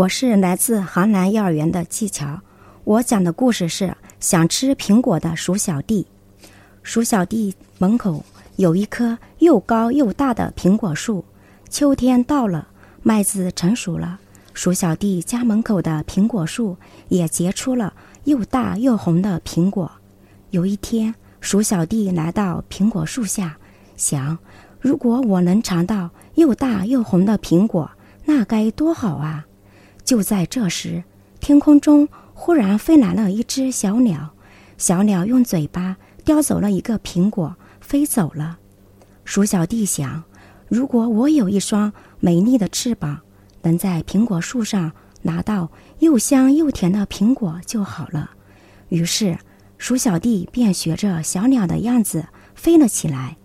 我是来自杭南幼儿园的技巧，我讲的故事是想吃苹果的鼠小弟。鼠小弟门口有一棵又高又大的苹果树，秋天到了，麦子成熟了，鼠小弟家门口的苹果树也结出了又大又红的苹果。有一天，鼠小弟来到苹果树下，想：如果我能尝到又大又红的苹果，那该多好啊！就在这时，天空中忽然飞来了一只小鸟，小鸟用嘴巴叼走了一个苹果，飞走了。鼠小弟想：如果我有一双美丽的翅膀，能在苹果树上拿到又香又甜的苹果就好了。于是。鼠小弟便学着小鸟的样子飞了起来。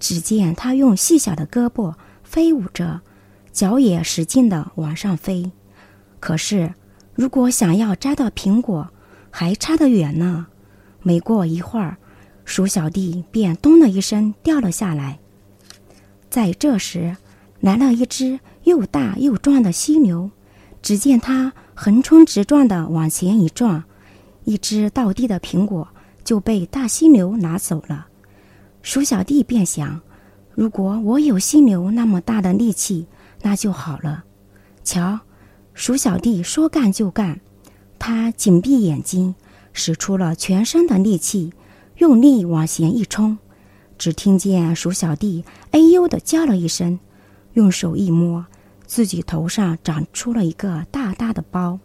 只见他用细小的胳膊飞舞着，脚也使劲地往上飞。可是，如果想要摘到苹果，还差得远呢。没过一会儿，鼠小弟便“咚”的一声掉了下来。在这时，来了一只又大又壮的犀牛。只见它横冲直撞地往前一撞。一只倒地的苹果就被大犀牛拿走了，鼠小弟便想：如果我有犀牛那么大的力气，那就好了。瞧，鼠小弟说干就干，他紧闭眼睛，使出了全身的力气，用力往前一冲。只听见鼠小弟“哎呦”的叫了一声，用手一摸，自己头上长出了一个大大的包。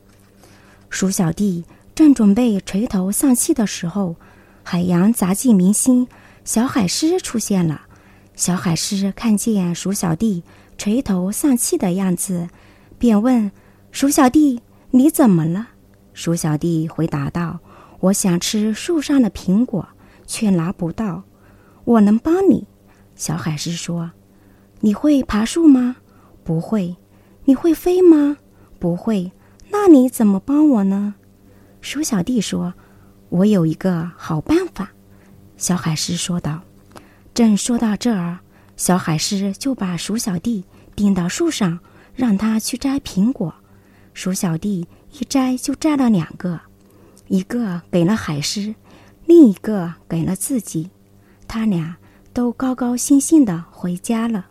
鼠小弟。正准备垂头丧气的时候，海洋杂技明星小海狮出现了。小海狮看见鼠小弟垂头丧气的样子，便问：“鼠小弟，你怎么了？”鼠小弟回答道：“我想吃树上的苹果，却拿不到。我能帮你。”小海狮说：“你会爬树吗？不会。你会飞吗？不会。那你怎么帮我呢？”鼠小弟说：“我有一个好办法。”小海狮说道。正说到这儿，小海狮就把鼠小弟顶到树上，让他去摘苹果。鼠小弟一摘就摘了两个，一个给了海狮，另一个给了自己。他俩都高高兴兴的回家了。